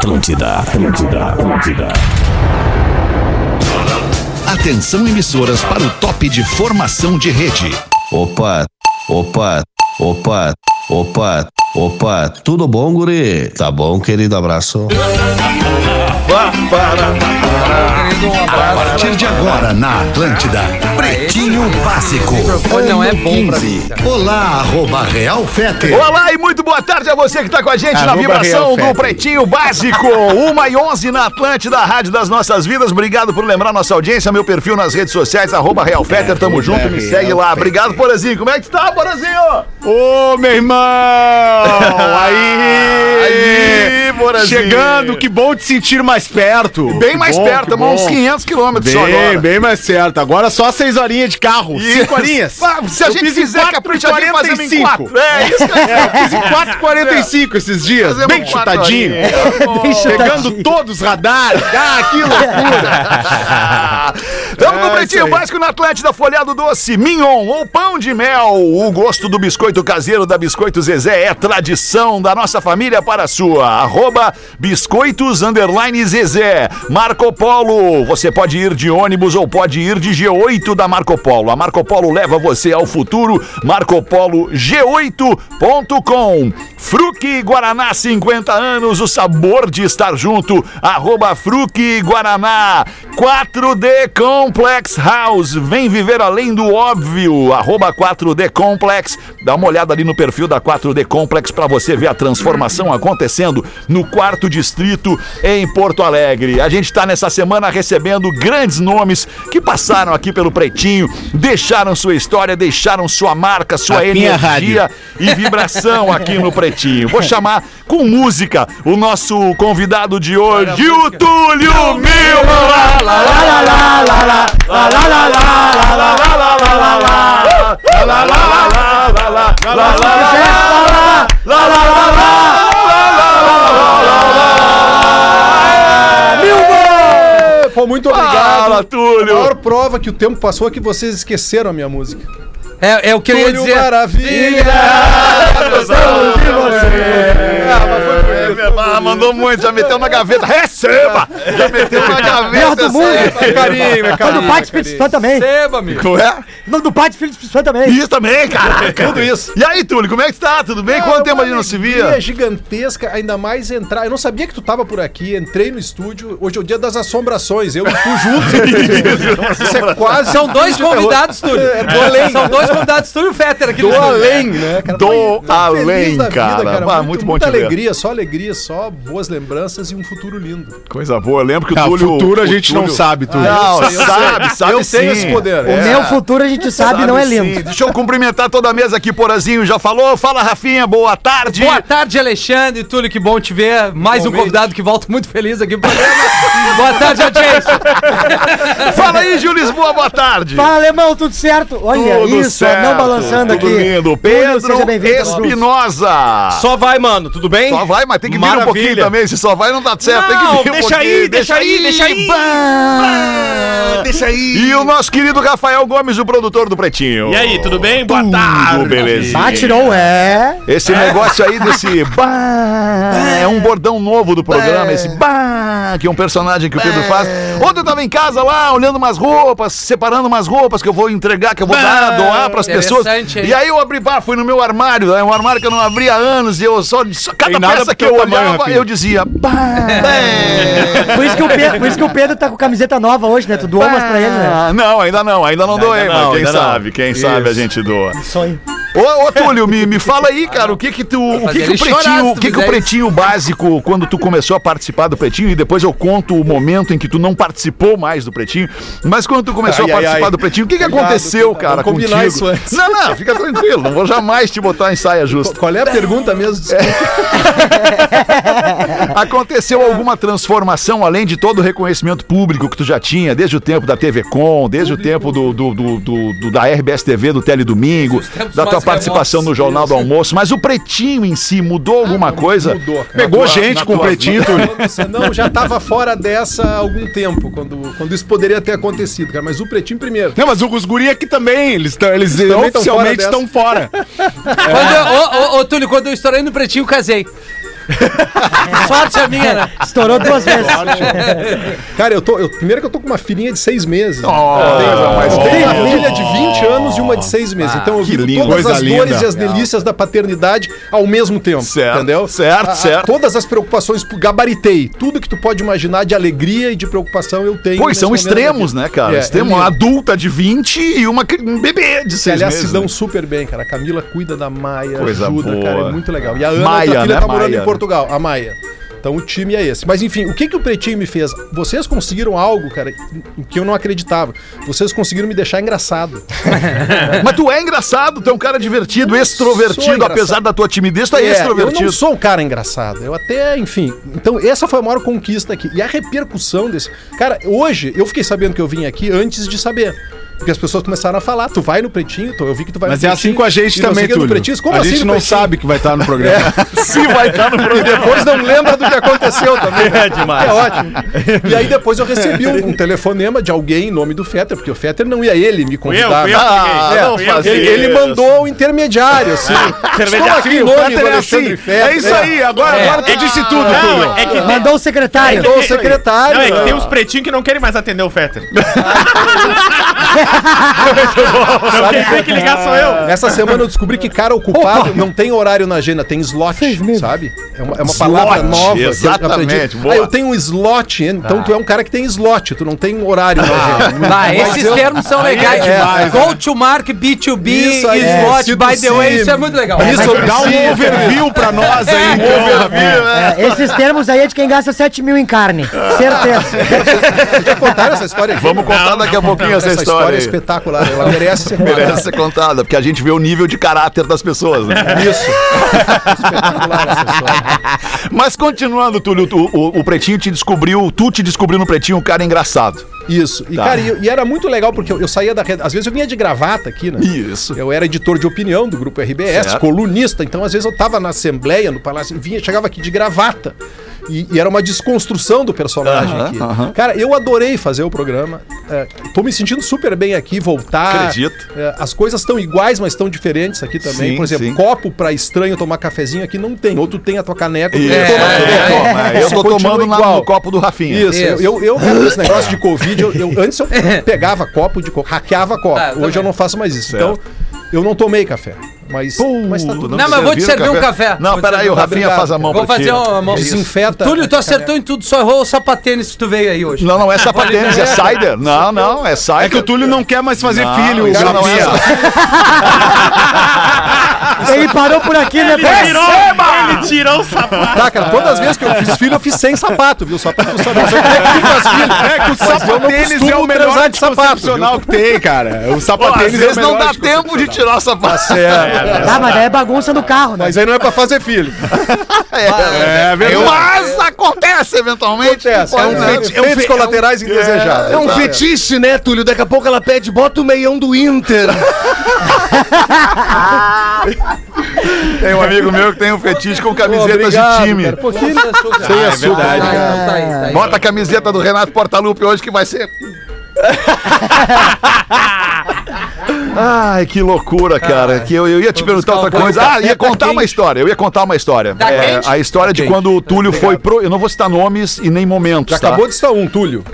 Atlântida, Atlântida, Atlântida. Atenção emissoras para o top de formação de rede. Opa, opa, opa, opa, opa. Tudo bom, guri? Tá bom, querido? Abraço. A partir de agora na Atlântida, Pretinho Básico. não é bom pra mim. Olá, arroba Real Fete. Olá e muito tarde a você que está com a gente na Arroba vibração do. Pretinho Básico. 1 e 11 na Atlântida, Rádio das Nossas Vidas. Obrigado por lembrar nossa audiência, meu perfil nas redes sociais, arroba Real Fetter. Tamo junto, me segue lá. Obrigado, Porazinho. Como é que tá, Porazinho? Ô, meu irmão! Aí! Aí, Porazinho. Chegando, que bom te sentir mais perto. Bem Que mais bom, perto, que a uns bom. 500 quilômetros só Bem, agora. bem mais certo. Agora só seis horinhas de carro. Isso. Cinco horinhas. Ah, se a Eu gente fizer caprichadinho, fazemos em 4,45. quatro. É, isso aí. É, eu fiz em 4,45 esses dias. Fazemos bem chutadinho. horinhas. Pegando todos os radares. Ah, que loucura. Estamos no É, Pretinho isso aí. Básico na Atlântida, folhado doce, mignon ou pão de mel. O gosto do biscoito caseiro da Biscoito Zezé é tradição da nossa família para a sua. Arroba biscoitos underline Zezé. Marco Polo, você pode ir de ônibus ou pode ir de G8 da Marco Polo. A Marco Polo leva você ao futuro. Marco Polo G8.com. Fruque Guaraná, 50 anos, o sabor de estar junto. Arroba Fruque Guaraná. 4D Complex House. Vem viver além do óbvio. Arroba 4D Complex. Dá uma olhada ali no perfil da 4D Complex para você ver a transformação acontecendo no quarto distrito em Porto Alegre. A gente está nessa semana recebendo grandes nomes que passaram aqui pelo Pretinho, deixaram sua história, deixaram sua marca, sua A energia e vibração aqui no Pretinho. Vou chamar com música o nosso convidado de hoje, o Túlio Milman. Pô, muito obrigado. Fala, A Túlio. maior prova que o tempo passou é que vocês esqueceram a minha música. É, é o que eu ia Túlio dizer. Maravilha! Ah, mandou muito, já meteu na gaveta. Receba! Já meteu na gaveta. Melhor do mundo. Carinho, do carinho. Pai do Espírito Santo também. Receba, amigo. Não é? Não, do Pai do Espírito Santo também. Isso também, caraca. Tudo isso. E aí, Túlio, como é que tá? Tudo bem? Quanto tempo a gente não se via? É gigantesca, ainda mais entrar. Eu não sabia que tu tava por aqui, entrei no estúdio. Hoje é o dia das assombrações, eu e tu juntos. Isso é quase. São dois convidados, Túlio. É, do além. São dois convidados, Túlio e Fetter aqui Do no estúdio. além, né, cara? Do além, cara. Ah, muito bom Muita te ver. alegria, só alegria, só boas lembranças e um futuro lindo. Coisa boa. Eu lembro que o Ah, Túlio. futuro a o gente não Túlio- sabe, tudo. Não, Eu sei, eu sabe, sei. sabe Eu sim. tenho esse poder. O É. meu futuro a gente sabe, não é sim. lindo. Deixa eu cumprimentar toda a mesa aqui, Porazinho já falou. Fala, Rafinha, boa tarde. Boa tarde, Alexandre. Túlio, que bom te ver. Mais um Igualmente. convidado que volta muito feliz aqui no programa. Boa tarde, audiência. Fala aí, Gil Lisboa, boa tarde. Fala, alemão, tudo certo? Olha, Tudo isso, certo, não balançando tudo aqui. lindo. Túlio, Pedro. Espinosa. Só vai, mano. Tudo bem? Só vai, mas tem que vir um Maravilha. pouquinho também. Se só vai, não dá certo. tem Não, que vir um deixa pouquinho. aí, deixa aí, deixa aí. Bah. Deixa aí. E o nosso querido Rafael Gomes, o produtor do Pretinho. E aí, tudo bem? Boa Tudo tarde. beleza. Bate não é. Esse negócio aí desse bah, é um bordão novo do programa, esse bah, que é um personagem que o Pedro faz. Ontem eu tava em casa lá, olhando umas roupas, separando umas roupas que eu vou entregar, que eu vou dar, doar pras pessoas. Interessante, hein? E aí eu abri, bah, fui no meu armário, é um armário que eu não abri há anos, e eu só, só cada Tem peça que eu olhava, Rafinha. eu dizia. Por isso, que o Pedro, por isso que o Pedro tá com camiseta nova hoje, né? Tu doou umas pra ele, né? Não, ainda não, ainda não doei, Ainda mas não, quem ainda não. sabe, quem sabe a gente doa. Sonho. Ô, ô Túlio, me, me fala aí, cara, o que que tu. O que que o pretinho, o que que o pretinho básico, quando tu começou a participar do pretinho, e depois eu conto o momento em que tu não participou mais do pretinho, mas quando tu começou Ai, a participar ai. do pretinho, o que que Cuidado, aconteceu, cuidado. cara, Vamos combinar contigo? isso antes. Não, não, fica tranquilo, não vou jamais te botar em saia justa. Qual é a pergunta mesmo? Aconteceu alguma transformação, além de todo o reconhecimento público que tu já tinha, desde o tempo da TV Com, desde o tempo do, do, do- do- do- da RBS TV, do Teledomingo, tempos da tua participação no Jornal do Almoço, mas o Pretinho em si mudou alguma coisa? mudou, cara. Pegou tua- gente com o pretinho, Túlio. Não, já tava fora dessa há algum tempo, quando, quando isso poderia ter acontecido, cara. Mas o Pretinho primeiro. Não, mas os guri aqui também, eles, tão, eles tão oficialmente fora estão fora. Quando eu- Ô, ô, ô, Túlio, quando eu estourei no pretinho, casei. Sorte a minha, né? Estourou duas vezes. Cara, eu tô. Eu, primeiro que eu tô com uma filhinha de seis meses. Oh, mas Eu tenho uma filha de 20 anos e uma de 6 meses. então eu que vivo lindo. todas as dores linda. e as delícias da paternidade ao mesmo tempo. Certo, entendeu? certo, A- a- certo. Todas as preocupações, gabaritei. Tudo que tu pode imaginar de alegria e de preocupação eu tenho. Pois são extremos, né, cara? É, Extremo, é uma adulta de 20 e uma um bebê de Que, 6 aliás, meses. se dão né? super bem, cara. A Camila cuida da Maia, Coisa ajuda, boa. cara. É muito legal. E a Ana, Maia, filha, né? tá morando Maia. em Portugal, a Maia. Então o time é esse. Mas enfim, o que, que o Pretinho me fez? Vocês conseguiram algo, cara, em que eu não acreditava. Vocês conseguiram me deixar engraçado. Mas tu é engraçado, tu é um cara divertido, Eu extrovertido, apesar da tua timidez, tu é, É, eu extrovertido. não sou um cara engraçado. Eu até, enfim. Então, essa foi a maior conquista aqui. E a repercussão desse. Cara, hoje eu fiquei sabendo que eu vim aqui antes de saber. Porque as pessoas começaram a falar, tu vai no pretinho, tu- eu vi que tu vai Mas no é assim com a gente e também, Túlio. Pretinho. Como a assim gente não Pretinho? sabe que vai estar no programa. Se vai estar no E programa. depois não lembra do que aconteceu também. É demais. É ótimo. E aí depois eu recebi um, um telefonema de alguém em nome do Fetter, porque o Fetter não ia ele me convidar. eu que Ah. É, não ele, mandou o intermediário, assim. Estou aqui em o nome Fetter do é Alexandre assim. Fetter. É isso aí, agora, agora tu disse tudo, Túlio. Não, é que, Mandou o secretário. Mandou o secretário. não, é que tem uns pretinhos que não querem mais atender o Fetter. Quem tem que ligar sou eu. Essa semana eu descobri que cara ocupado não tem horário na agenda, tem slot, sabe? É uma, é uma palavra nova. eu exatamente, boa. Ah, eu tenho um slot, então tu é um cara que tem slot, tu não tem horário na agenda. Bah, Mas esses eu- termos são legais. é demais. Go to market, B2B, Isso aí, slot, é, by the way, C2C. isso é muito legal. Isso, Dá um overview pra nós aí, então, Rafinha. É, esses termos aí é de quem gasta 7 mil em carne. Certeza. Já contaram essa história aqui? Vamos contar daqui a pouquinho essa, Essa história. É espetacular, ela merece ser contada. Merece ser contada, porque a gente vê o nível de caráter das pessoas. né? Isso. espetacular essa história. Mas continuando, Túlio, tu- o, o Pretinho te descobriu, tu te descobriu no Pretinho um cara engraçado. Isso. E, Tá. cara, e, e era muito legal porque eu, eu saía da rede. Às vezes eu vinha de gravata aqui, né? Isso. Eu era editor de opinião do grupo RBS, Certo. colunista, então às vezes eu tava na Assembleia, no Palácio, vinha, chegava aqui de gravata. E, e era uma desconstrução do personagem Aham, aqui. aham. Cara, eu adorei fazer o programa. É, tô me sentindo super bem aqui, voltar. Acredito. É, as coisas estão iguais, mas estão diferentes aqui também. Sim, Por exemplo, sim. copo pra estranho tomar cafezinho aqui não tem. Ou tu tem a tua caneca, toma é, também. toma, eu tô tomando igual. no copo do Rafinha. Isso, Isso. Eu, eu, cara, esse negócio de Covid, eu, eu- antes eu pegava copo de copo, hackeava copo. Ah, eu Hoje eu também. não faço mais isso. Certo. Então, eu não tomei café. Mas, mas tá tudo Não, mas vou te servir um café. Não, Vou peraí, o Rafinha obrigado. faz a mão Vou pra ti. fazer uma mão. Desinfeta. Túlio, tu acertou em tudo, só errou o sapatênis que tu veio aí hoje. Não, não é sapatênis, é cider. Não, não, é cider. É que o Túlio não quer mais fazer Não, filho, não é Rafinha. Ele parou por aqui, né? Ele tirou, ele tirou o sapato. Tá, cara, todas as vezes que eu fiz filho, eu fiz sem sapato, viu? Só pra tu saber. Só que tu faz filho. É que o não sapatênis é o melhor de sapato, que tem, cara. O Pô, às sapatênis é o vezes não melhor dá tempo de tirar o sapato. É, Ah, mas é bagunça no carro, né? mas aí não é pra fazer filho. É verdade. Mas acontece eventualmente. Acontece. É um né? feiti- efeitos colaterais indesejados. É um fetiche, né, Túlio? Daqui a pouco ela pede, bota o meião do Inter. Tem um amigo meu que tem um fetiche com camisetas obrigado, de time. cara. Pô, que- Sem Sem açúcar. Tá, obrigado. tá aí, tá aí. Bota a camiseta do Renato Portaluppi hoje que vai ser. Ai, que loucura, cara. Que eu, eu ia te perguntar outra coisa. Ah, ia tá contar uma história. Eu ia contar uma história. Tá É, a história de quando o Túlio foi pro. Eu não vou citar nomes e nem momentos. Já tá? acabou de estar um, Túlio.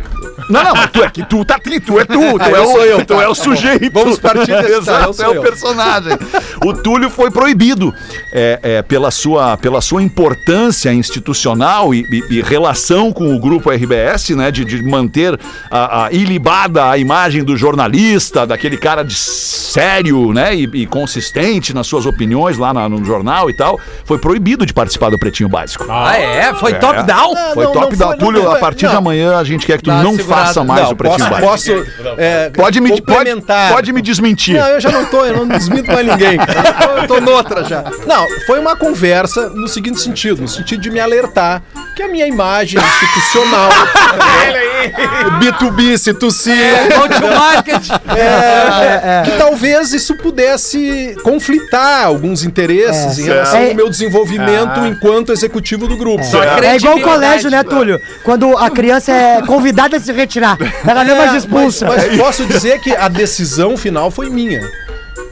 Não, não, mas tu é que tu tá tri, tu é tu, tu Ah, é eu o, eu, tu tá, é o tá bom. sujeito. Vamos partir desse, tá, eu Exato, sou é o personagem. O Túlio foi proibido é, é, pela, sua, pela sua importância institucional e, e- e relação com o grupo RBS, né, de, de manter a, a ilibada a imagem do jornalista, daquele cara de sério, né, e, e consistente nas suas opiniões lá na- no jornal e tal, foi proibido de participar do Pretinho Básico. Ah, é? Foi top down? Foi não, top não da foi- Túlio, a partir não. de amanhã a gente quer que tu não segurada. Faça mais Não, o Pretinho posso, Básico. posso é, Pode me, pode, pode me desmentir. Não, eu já não tô, eu não desminto mais ninguém. Eu, tô, eu tô noutra já. Não, foi uma conversa no seguinte sentido, no sentido de me alertar que a minha imagem institucional, B2B, C2C, Go to market. é, que talvez isso pudesse conflitar alguns interesses É. em relação Certo. ao meu desenvolvimento enquanto executivo do grupo. É igual o colégio, né, Túlio? Quando a criança é convidada a se retirar, ela É, se expulsa. Mas, mas posso dizer que a decisão final foi minha.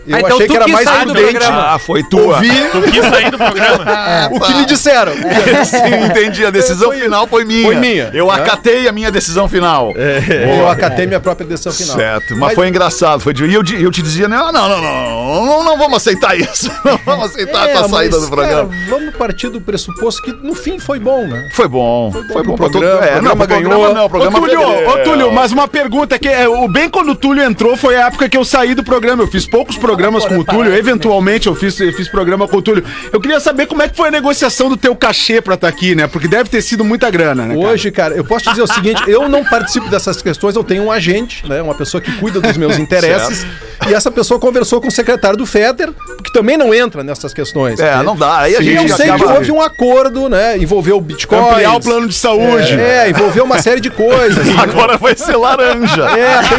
Eu Ah, então achei que era mais prudente. programa. Ah, foi tua. Tu quis sair do programa? O que me disseram. Sim, entendi. A decisão final foi minha. Foi minha. Eu Né? acatei a minha decisão final. Eu acatei minha própria decisão final. Certo, mas, foi engraçado. Foi de... E eu, eu te dizia, não, não, não, não, não, não vamos aceitar isso. Não vamos aceitar a tua É, saída mas, do programa. cara, vamos partir do pressuposto que no fim foi bom, né? Foi bom. Foi bom pro pra todo- programa, É, o não, programa pro ganhou. Não, o Ô, programa Túlio, ô, Túlio, mas uma pergunta que é, o bem quando o Túlio entrou foi a época que eu saí do programa. Eu fiz poucos programas com o Túlio, eventualmente eu fiz, eu fiz programa com o Túlio. Eu queria saber como é que foi a negociação do teu cachê pra estar aqui, né? Porque deve ter sido muita grana, né? cara? Hoje, cara, eu posso te dizer o seguinte: eu não participo dessas questões, eu tenho um agente, né? Uma pessoa que cuida dos meus interesses. e essa pessoa conversou com o secretário do FETER, que também não entra nessas questões. É, não dá. Aí a E gente eu sei que houve um acordo, né? Envolveu Bitcoin. Ampliar o plano de saúde. É, envolveu uma série de coisas. Agora vai ser laranja. É, tem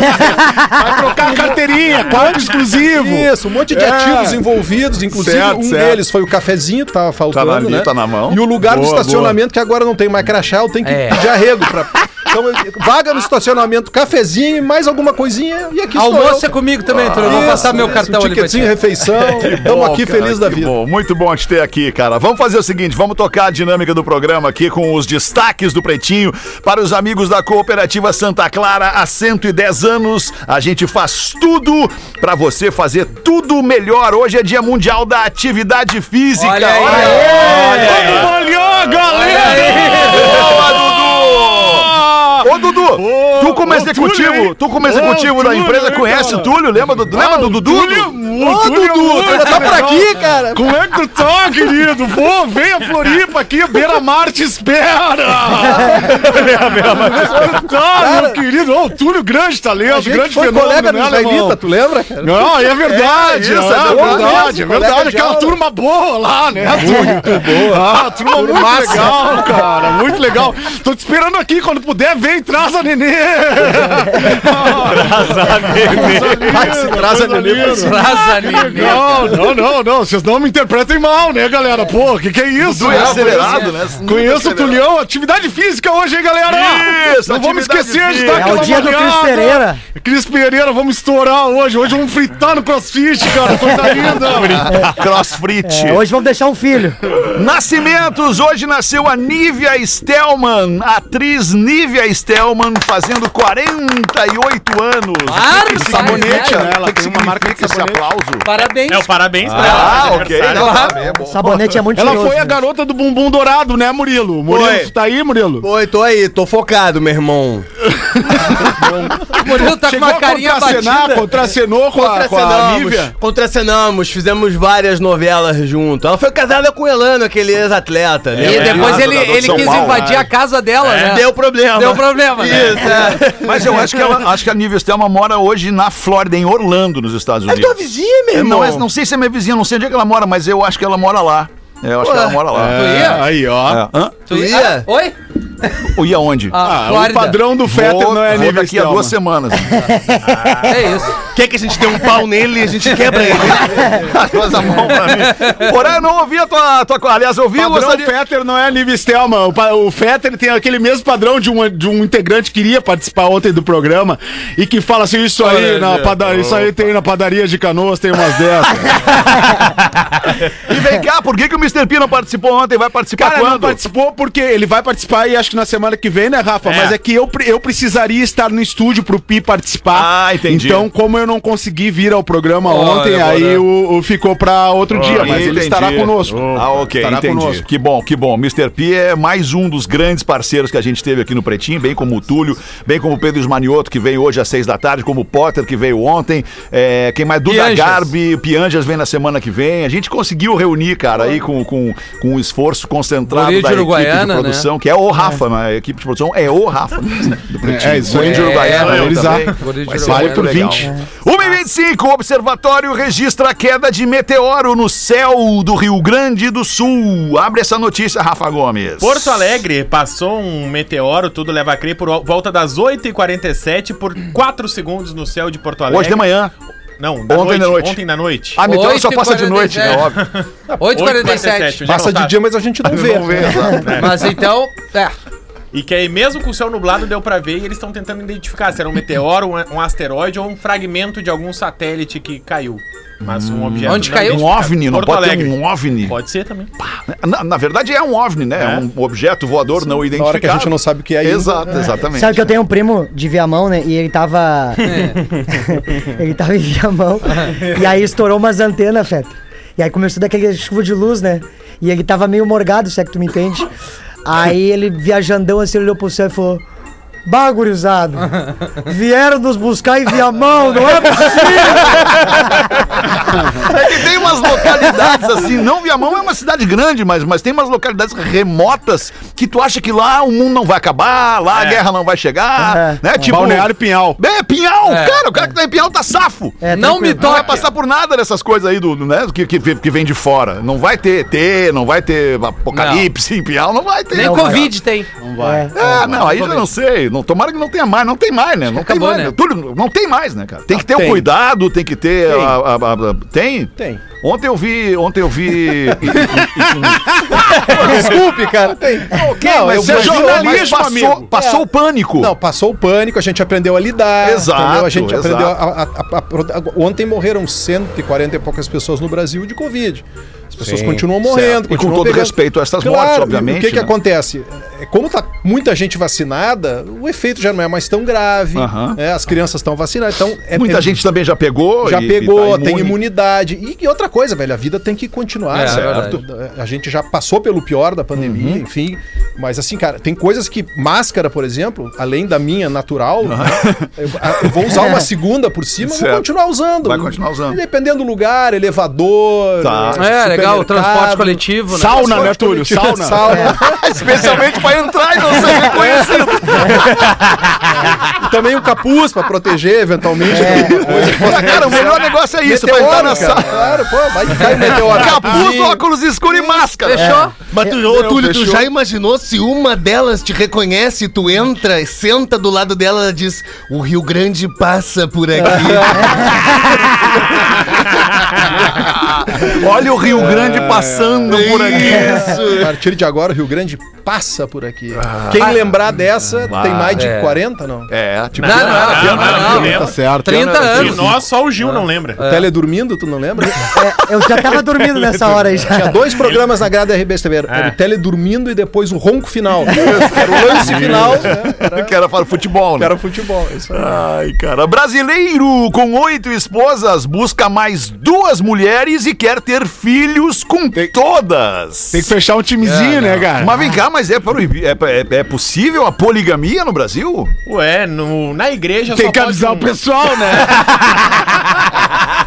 Vai trocar a carteirinha, quadro exclusivo. Isso, um monte de É. ativos envolvidos, inclusive Certo, um certo. deles foi o cafezinho que tava faltando, ali, né? tá na mão. E o lugar do Boa, estacionamento que agora não tem mais crachá, eu tenho que É. pedir arrego pra... Então, eu- vaga no estacionamento, cafezinho e mais alguma coisinha e aqui estou Almoço eu. é comigo também, Túlio. Eu vou passar meu cartão um ali ticketzinho, refeição. Estamos Bom, aqui cara, felizes da vida. bom. Muito bom te ter aqui, cara. Vamos fazer o seguinte, vamos tocar a dinâmica do programa aqui com os destaques do Pretinho para os amigos da Cooperativa Santa Clara há 110 anos. A gente faz tudo para você fazer tudo melhor. Hoje é Dia Mundial da Atividade Física. Olha aí, olha aí. Vamos malhar, galera! Boa, Dudu! Ô, Dudu, tu como ô, executivo, Túlio, tu como executivo da Túlio, empresa hein, conhece cara? o Túlio? Lembra do, lembra do Dudu? Túlio, Ô, Túlio, Dudu, tu tá por aqui, cara. Como é que tu tá, querido? Pô, vem a Floripa aqui, Beira Mar te espera! Tá, meu querido, Ô, o Túlio, grande talento, grande foi fenômeno, colega né? Israelita, tu lembra? cara? Não, é verdade, É, é, isso, é verdade, mesmo, é verdade. de Aquela turma boa lá, né? Muito boa. Ah, turma muito legal, cara, muito legal. Tô te esperando aqui, quando puder, vem, traz a nenê. Ai, se traz a nenê pra Coisa Traz a linda. nenê. Não, não, não, não. Vocês não me interpretem mal, né, galera? Pô, que que é isso? É né? acelerado, né? Conheço o Tulião, atividade física hoje, hein, galera? Isso, Não vamos esquecer de dar É aquela o dia do Cris. Pereira. Cris Pereira, vamos estourar hoje. Hoje vamos fritar no crossfit, cara. Coisa linda. Crossfit. É, hoje vamos deixar um filho. Nascimentos, hoje nasceu a Nívia Stelman, a atriz Nívia Stelman, fazendo 48 anos. Claro, O que que sabonete, significa? né? Ela O que que tem uma marca de significa esse aplauso? Parabéns. É o parabéns pra Ah, ela. ok. tá bem, é. Sabonete é muito Ela foi a né? garota do bumbum dourado, né, Murilo? Murilo, tu tá aí, Murilo? Oi, tô aí, tô focado, meu irmão. O Murilo tá com Chegou uma a carinha contracenar, batida. contracenou com a, com a Contracenamos, Nívia? contracenamos, fizemos várias novelas junto. Ela foi casada com o Elano, aquele ex-atleta. E lembra? depois É, ele, ele quis invadir a casa dela, né? Deu problema. Deu problema, né? Isso, é. Mas eu acho que ela, acho que a Nívia Stelman mora hoje na Flórida, em Orlando, nos Estados É Unidos. tua vizinha, meu Eu irmão. não, é- não sei se é minha vizinha, não sei onde é que ela mora, mas eu acho que ela mora lá. É, Eu acho que ela mora lá. Tu ia? aí, ó. É. Hã? Tu ia? ia? Oi? Ou ia onde? Ah, Ah, o padrão do Fetter não é vou Nívia daqui a Stelman. duas semanas. É isso. Quer que a gente dê um pau nele e a gente quebra ele? Faz a mão pra mim. Porém, eu não ouvi a tua, tua. Aliás, eu ouvi O padrão gostaria- Fetter não é a Nívia Stelman. O, o Fetter tem aquele mesmo padrão de um, de um integrante que iria participar ontem do programa e que fala assim: Isso aí, na padaria, isso aí tem na padaria de canoas, tem umas dessas. E vem cá, por que, que o Mr. P não participou ontem? Vai participar Cara, não quando? participou porque ele vai participar e acho que na semana que vem, né, Rafa? Mas é que eu, eu precisaria estar no estúdio pro Pi participar. Ah, entendi. Então, como eu não consegui vir ao programa Olha, ontem, aí o, o ficou pra outro dia, mas ele Entendi. estará conosco. Ah, ok, Estará entendi. conosco. Que bom, que bom. Mr. P é mais um dos grandes parceiros que a gente teve aqui no Pretinho, bem como o Túlio, bem como o Pedro Esmanioto, que veio hoje às seis da tarde, como o Potter, que veio ontem. É, quem mais? Duda Pianjas. Garbi, Pianjas vem na semana que vem. A gente conseguiu reunir, cara, aí com, com, com um esforço concentrado da equipe de produção, que é o Rafa, né? A equipe de produção é o Rafa do Pretinho. É, isso aí. De É, Uruguaiana é, Vale por legal. 20. 1h25, o Observatório registra a queda de meteoro no céu do Rio Grande do Sul. Abre essa notícia, Rafa Gomes. Porto Alegre passou um meteoro, tudo leva a crer, por volta das 8h47 por 4 segundos no céu de Porto Alegre. Hoje de manhã. Não, da Ontem noite, da noite. Ontem da noite. Ah, meteoro só passa de noite, né? 8h47. Óbvio. 8h47. já Passa não tá. de dia, mas a gente não vê. Vamos ver, exato. Mas então, é. E que aí, mesmo com o céu nublado, deu pra ver e eles estão tentando identificar se era um meteoro, um, um asteroide ou um fragmento de algum satélite que caiu. Mas um objeto. Onde não caiu? Um. OVNI, não Porto pode Alegre. ter um OVNI. Pode ser também. Na, na verdade é um OVNI, né? É É. um objeto voador não Na identificado. hora que a gente não sabe o que é ainda. Exato, exatamente. Sabe que eu tenho um primo de Viamão, né? E ele tava. ele tava em Viamão. e aí estourou umas antenas, Feta. E aí começou daquele chuva de luz, né? E ele tava meio morgado, se é que tu me entende. Aí ele, viajandão, assim, olhou pro céu e falou. Bagurizado, vieram nos buscar em Viamão, não é É que tem umas localidades assim, não Viamão é uma cidade grande, mas, mas tem umas localidades remotas que tu acha que lá o mundo não vai acabar, lá a guerra não vai chegar, É. né? Tipo, Balneário Pinhal. É, Pinhal, cara, o cara que tá em Pinhal tá safo. É, Não me tranquilo. Não vai passar por nada dessas coisas aí do, né, que, que, que vem de fora. Não vai ter ET, não vai ter apocalipse em Pinhal, não vai ter. Nem não, Covid tem. É. É, não, aí já não sei. Não, tomara que não tenha mais, não tem mais, né? Não tem acabou, mais, né? né? Tudo, não tem mais, né, cara? Tem que ter o tem. cuidado, tem que ter. Tem. a- a- a- tem? Tem. Ontem eu vi. Ontem eu vi. Desculpe, cara. Tem. não, mas eu você é mas passou, amigo. passou É. o pânico. Não, passou o pânico, a gente aprendeu a lidar. Exato, entendeu? A gente exato. aprendeu a, a- a- a- Ontem morreram 140 e poucas pessoas no Brasil de Covid. As pessoas continuam morrendo. Certo. E com continuam todo respeito a essas mortes, obviamente, E o que, que né? acontece? É, Como tá muita gente vacinada, o efeito já não é mais tão grave. Aham. né? As crianças estão vacinadas. Então, é- Muita é- gente também já pegou. já e- e pegou, tá tem imunidade. E, e outra coisa, velho, a vida tem que continuar, É, é certo? a gente já passou pelo pior da pandemia, enfim. Mas assim, cara, tem coisas que. Máscara, por exemplo, além da minha natural, né, eu, eu vou usar uma segunda por cima, Certo. vou continuar usando. Vai continuar usando. Dependendo do lugar, elevador. Tá. É, legal, o transporte coletivo, né? Sauna, né, Túlio? Coletivo, Sauna. sauna. Especialmente pra entrar e não ser reconhecido. Também um capuz pra proteger, eventualmente. É. coisa. Cara, o melhor negócio é isso, pra entrar Meteoro, na cara. sala. Claro, pô, vai cair meteoro. Capuz, óculos escuro e máscara. Fechou? Mas tu, ô, Túlio, tu já imaginou se uma delas te reconhece, tu entra, senta do lado dela, ela diz: O Rio Grande passa por aqui. Olha o Rio Grande passando por aqui. A partir de agora, o Rio Grande passa por aqui. Quem lembrar dessa, tem mais de É. 40, não? É, tipo. Não, não, não, não, não. Tá certo. 30 De anos. nós, só o Gil não lembra. Teledormindo, tu não lembra? É, eu já tava dormindo nessa hora aí já. Tinha dois programas na grade da RBS TV. Era, era o Teledormindo e depois o Ronco Final. Era o lance final, né? Era, Que era para o futebol, né? era futebol. Isso aí. Ai, cara. Brasileiro com oito esposas busca mais duas mulheres e quer ter filhos com todas. Tem que fechar um timezinho, né, cara? Mas vem cá, mas é, proibi- é, é, é possível a poligamia no Brasil? Ué, no, na igreja Tem só que pode avisar um. o pessoal, né?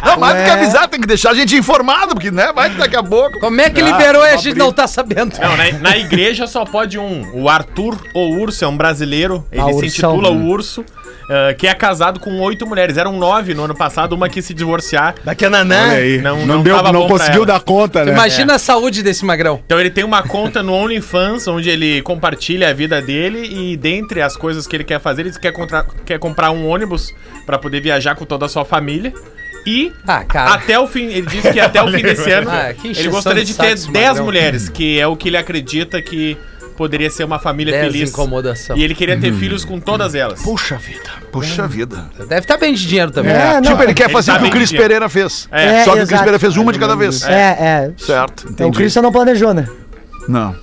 Não, mais do que avisar, tem que deixar a gente informado, porque, né, vai que daqui a pouco... Como é que liberou e a gente não tá sabendo? Não, na, na igreja só pode um. O Arthur, o Urso, é um brasileiro. Ele Ah, se Ursão. intitula o Urso, ah, que é casado com oito mulheres. Eram nove no ano passado, uma quis se divorciar. Daqui a Nanã. Não- Não, não deu, não conseguiu dar conta, né? Imagina a saúde desse magrão. Então ele tem uma conta no OnlyFans, onde ele compartilha a vida dele e dentre as coisas que ele quer fazer, ele quer, contra- quer comprar um ônibus pra poder viajar com toda a sua família. E Ah, cara. até o fim, ele disse que até o fim desse ano Ah, ele gostaria de de ter saco esse 10 magrão. mulheres, que é o que ele acredita que poderia ser uma família Dez feliz. incomodação. E ele queria ter filhos com todas elas. Puxa vida, puxa vida. Deve estar bem de dinheiro também. É, não. tipo, ele quer Ele fazer o tá que o bem Cris Pereira fez. É, Só que o exato. Cris Pereira fez uma de cada vez. É, é. Certo, O entendi. Christian não planejou, né? Não.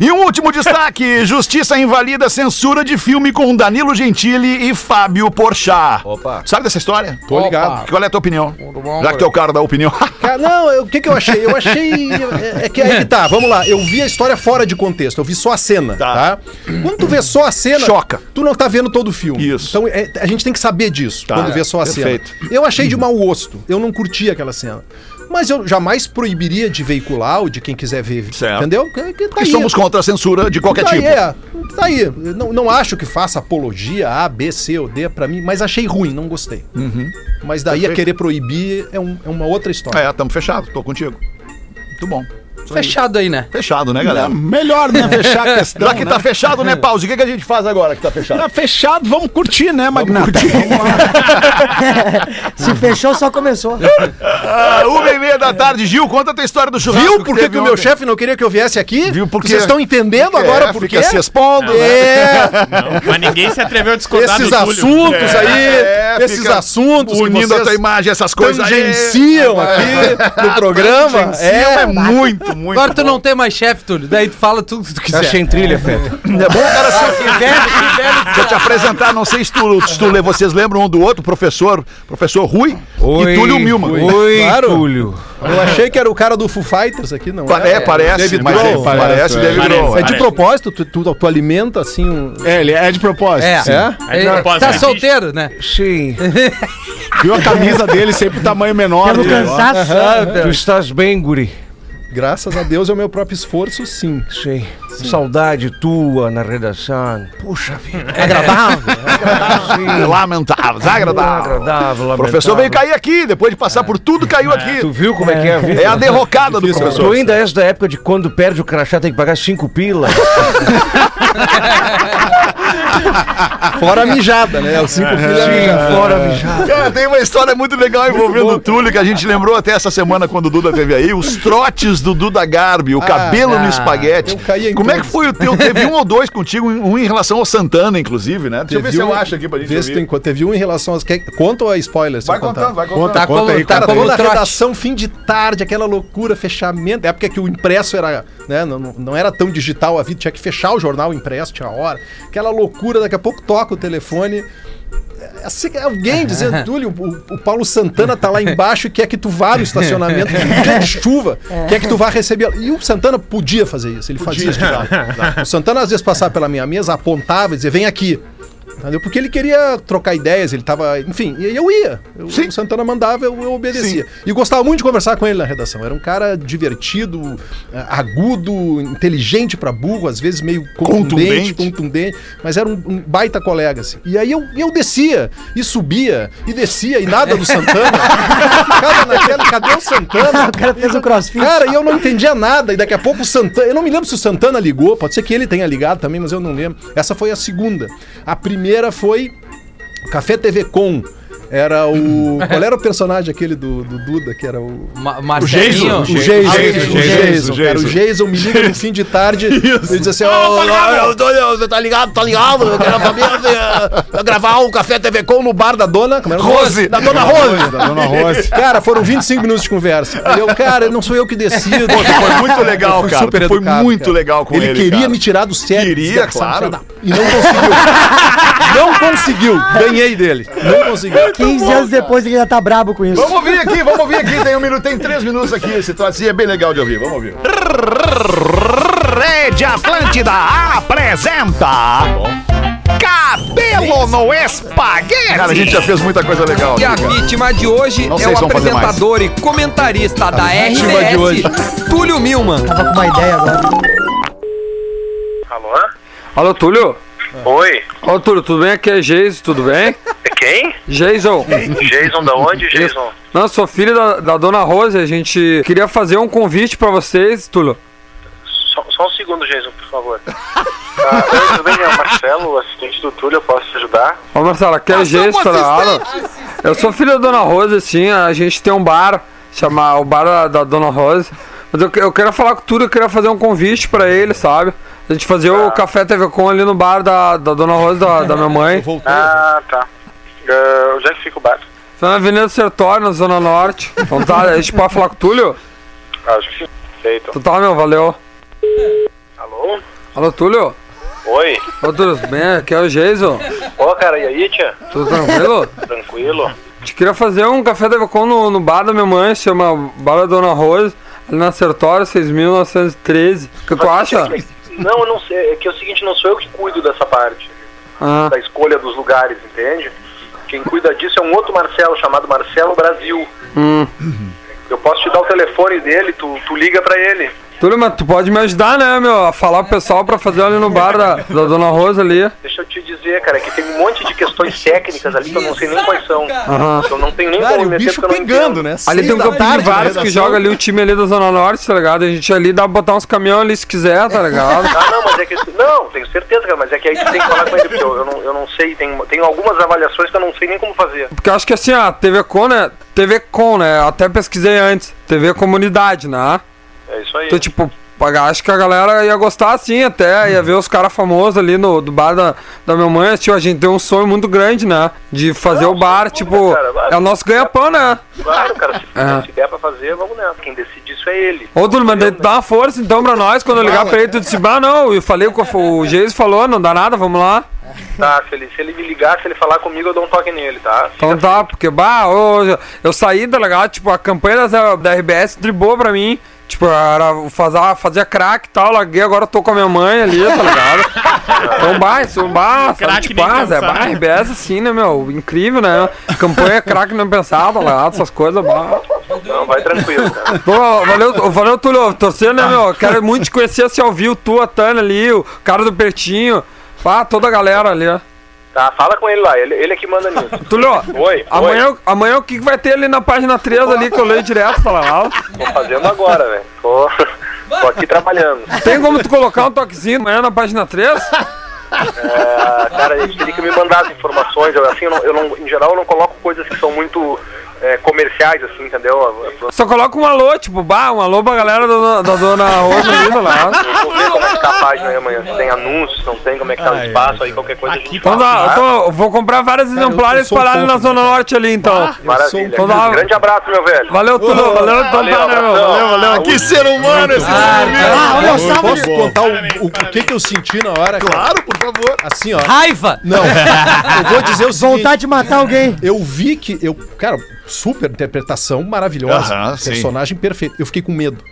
E um último destaque: Justiça invalida censura de filme com Danilo Gentili e Fábio Porchat. Opa. Sabe dessa história? Tô ligado. Qual é a tua opinião? bom, Já que tu é o cara da opinião. Cara, não, o que, que eu achei? Eu achei. É, é que aí que tá, vamos lá. Eu vi a história fora de contexto, eu vi só a cena, Tá. tá? Quando tu vê só a cena. Choca. Tu não tá vendo todo o filme. Isso. Então é, a gente tem que saber disso Tá, quando vê só a perfeito. cena. Eu achei de mau gosto. Eu não curti aquela cena. Mas eu jamais proibiria de veicular ou de quem quiser ver. Certo. Entendeu? Que, que tá E somos contra a censura de qualquer tá tipo. Aí, é. Tá aí. Não, não acho que faça apologia A, B, C ou D pra mim, mas achei ruim, não gostei. Mas daí a Perfeito. querer proibir é, um- é uma outra história. É, tamo fechado, tô contigo. Muito bom. Fechado aí, né? Fechado, né, galera? Melhor, né? Fechar a questão. Já que tá fechado, né, Pause? O que, que a gente faz agora que tá fechado? Tá fechado, vamos curtir, né, Magnata? Se fechou, só começou. Ah, uma e meia da tarde. Gil, conta a tua história do churrasco. Viu por que, que o meu ontem. chefe não queria que eu viesse aqui? Viu por quê? Vocês estão entendendo agora É, por fica quê? se expondo, né? É, Não, mas ninguém se atreveu a discordar esses do assuntos aí, É, esses fica assuntos Unindo a tua imagem, essas coisas aí. tangenciam aqui no programa. É, é muito, muito. Agora tu bom. não tem mais chefe, Túlio. Daí tu fala tudo que tu quiser. Achei em trilha, Feta. É bom, cara, assim, Que velho, velho. Deixa eu te apresentar, não sei se tu, se tu vocês lembram um do outro, professor, professor Rui e Túlio Milman. Oi, Claro. Túlio. eu achei que era o cara do Foo Fighters aqui, não Pa- É, parece, David mas Grohl. é, parece, Parece, David parece. Grohl. É de propósito? Tu, tu, tu alimenta assim um... É, ele é de propósito. É. sim. É? Aí Ele não posso tá solteiro, né? Sim. Viu a camisa dele sempre tamanho menor. Pelo né? cansaço. Tu estás bem, guri? Graças a Deus é o meu próprio esforço, sim. Sim. Saudade tua na redação. Puxa vida. Agradável. Lamentável, desagradável. Agradável, O professor veio cair aqui, depois de passar por tudo, caiu aqui. Tu viu como é que é a vida? É a derrocada do Tu professor. ainda és da época de quando perde o crachá tem que pagar cinco pila. Fora a mijada, né? Os cinco pilhas Sim, fora mijado. Cara, tem uma história muito legal envolvendo o Túlio que a gente lembrou até essa semana quando o Duda teve aí. Os trotes do Duda Garbi, o cabelo no ah, espaguete. eu caí em Como é que todos. foi o teu? Teve um ou dois contigo, um em relação ao Santana, inclusive, né? Deixa eu ver se eu acho aqui pra gente Vê se tem, teve um em relação aos... Quer, conta ou é spoiler? se Vai eu contar? contando, vai contando. Tá como, aí, tá Cara, como toda a trote. redação, fim de tarde, aquela loucura, fechamento. Época que o impresso era, né, não, não- não era tão digital a vida, tinha que fechar o jornal impresso, tinha hora. Aquela loucura, daqui a pouco toca o telefone. É assim, é Alguém dizendo, Túlio, o, o Paulo Santana tá lá embaixo e quer que tu vá no estacionamento, um dia de chuva, quer que tu vá receber. E o Santana podia fazer isso, ele fazia isso. O Santana às vezes passava pela minha mesa, apontava e dizia, vem aqui. Entendeu? Porque ele queria trocar ideias, ele tava. Enfim, e aí eu ia. Eu, Sim. o Santana mandava, eu, eu obedecia. E gostava muito de conversar com ele na redação. Era um cara divertido, eh, agudo, inteligente pra burro, às vezes meio contundente, Contundente. contundente, mas era um, um baita colega, assim. E aí eu, eu descia, e subia, e descia, e nada do Santana. Ficava naquela, cadê o Santana? O cara fez um crossfit. Cara, e eu não entendia nada. E daqui a pouco o Santana. Eu não me lembro se o Santana ligou. Pode ser que ele tenha ligado também, mas eu não lembro. Essa foi a segunda. A primeira foi o Café TV Com. Era o. Qual era o personagem aquele do, do Duda, que era o. Ma Marcelinho. O Jason, o Jason, Jason, Jason, o Jason, cara, o Jason. Me liga no fim de tarde e diz assim: Ó, você tá ligado, tá ligado? Eu quero família gravar o Café TV Com no bar da dona. Como era o nome? Rose. Da dona Rose. Da Dona Rose. Cara, foram 25 minutos de conversa. E eu, cara, não sou eu que decido. Pô, foi muito legal, cara. super Tu foi educado, muito cara. legal com ele. Ele queria cara. me tirar do sério. Queria, claro. E não conseguiu. não conseguiu. Ganhei dele. Não conseguiu. 15 anos depois ele já tá brabo com isso. Vamos ouvir aqui, vamos ouvir aqui. Tem um minuto, tem três minutos aqui. Esse troço é bem legal de ouvir. Vamos ouvir. Rede Atlântida apresenta. Cabelo no espaguete. Cara, a gente já fez muita coisa legal. E a cara. vítima de hoje Não é o apresentador e comentarista da de hoje. RBS, Túlio Milman. Tava com uma ideia agora. Alô? Alô, Túlio? Oi, Ô, Túlio, tudo bem? Aqui é Geison, tudo bem? é quem? Jason. Jason da onde, Jason? Não, sou filho da, da dona Rose, a gente queria fazer um convite pra vocês, Túlio. Só, só um segundo, Jason, por favor. Ah, oi, tudo bem? É o Marcelo, assistente do Túlio, eu posso te ajudar? Ô, Marcelo, aqui é Geison, falando. Eu sou filho da dona Rose, assim, a gente tem um bar, chama o Bar da, da Dona Rose. Mas eu, eu quero falar com o Túlio, eu queria fazer um convite pra ele, sabe? A gente fazer o Café TV Com ali no bar da, da Dona Rose, da, da minha mãe. Voltou. Ah, tá. Ah, onde é que fica o bar? Foi na Avenida Sertório, na Zona Norte. Então tá, a gente pode falar com o Túlio? Acho que sim. Feito. Então tá, meu, valeu. Alô? Alô, Túlio? Oi. Ô, Túlio, tudo bem? Aqui é o Jason. Ô, cara, e aí, tia? Tudo tranquilo? Tranquilo? A gente queria fazer um café TV Com no, no bar da minha mãe, se chama Bar da Dona Rose, ali na Sertório, 6.913. O que tu acha? Não, eu não sei. É que é o seguinte, não sou eu que cuido dessa parte. Ah, Da escolha dos lugares, entende? Quem cuida disso é um outro Marcelo, chamado Marcelo Brasil. hum. Eu posso te dar o telefone dele, tu, tu liga pra ele. Túlio, mas tu pode me ajudar, né, meu? A falar pro pessoal pra fazer ali no bar da, da Dona Rosa ali. Deixa eu te dizer cara, que tem um monte de questões técnicas ali que eu não sei nem quais são. Aham. Eu não tenho nem Cara, como o me meter bicho porque eu não pegando, entendo. né? Ali tem um da campo de vários que redação. joga ali o time ali da Zona Norte, tá ligado? A gente ali dá pra botar uns caminhões ali se quiser, tá ligado? Ah, não, mas é que. Não, tenho certeza, cara, mas é que aí tu tem que falar com ele, porque eu, eu não, eu não sei, tem, tem algumas avaliações que eu não sei nem como fazer. Porque eu acho que assim, ó, TV Com, né? TV Com, né? Eu até pesquisei antes. TV Comunidade, né? É isso aí. Então, tipo, acho que a galera ia gostar assim até, ia ver os caras famosos ali no do bar da, da minha mãe. Tipo, a gente tem um sonho muito grande, né? De fazer o bar, tipo, cara, é o nosso ganha-pão, né? Claro, cara, se, É. se der pra fazer, vamos nessa. Quem decide isso é ele. Ô, tu dá uma força então pra nós. Quando eu ligar pra ele, tu disse, ah, não, eu falei com o Geis falou, não dá nada, vamos lá. Tá, se ele, se ele me ligar, se ele falar comigo, eu dou um toque nele, tá? Então tá, porque, bah, ô, eu saí, tá ligado? Tipo, a campanha da, da RBS dribou pra mim. Tipo, era fazer, fazia crack e tal, larguei, agora eu tô com a minha mãe ali, tá ligado? Então, bah, isso, bah, sabe, Crack tipo, ah, Zé, bah, RBS assim, né, meu? Incrível, né? Campanha crack não pensado, tá ligado? Essas coisas, bah. Não, vai tranquilo, cara. Pô, valeu, valeu, Túlio, torcendo, né, meu? Quero muito te conhecer assim ao vivo, tu, a Tânia ali, o cara do Pertinho, pá, toda a galera ali, ó. Tá, fala com ele lá, ele, ele é que manda nisso. Túlio, Oi, amanhã, amanhã o que vai ter ali na página 3 ali que eu leio direto, tá ligado? Tô fazendo agora, velho. Tô, tô aqui trabalhando. Tem como tu colocar um toquezinho amanhã na página 3? É, cara, eles teriam que me mandar as informações. Eu, assim, eu não, eu não- em geral, eu não coloco coisas que são muito é, comerciais, assim, entendeu? Só coloca um alô, tipo, bah, um alô pra galera da, da dona Rosa ali, tá ligado? Eu vou ver como é que tá a página aí amanhã. Se tem anúncios, não tem, como é que tá o espaço aí, qualquer coisa. Aqui, Então dá, eu, tô- vou comprar vários exemplares sou espalhados um na Zona Norte ali, então. Maravilha. Então dá- Grande abraço, meu velho. Valeu, Túlio, valeu, Valeu, tá, né, meu? abração. Valeu, valeu. Que ser humano esse Ah, olha eu posso contar o, que, que eu senti na hora? cara? Claro, por favor. Assim, ó. Raiva! Não, eu vou dizer o seguinte. Vontade de matar alguém. Eu vi que. Eu, cara, super interpretação maravilhosa. Aham, sim. personagem perfeito. Eu fiquei com medo.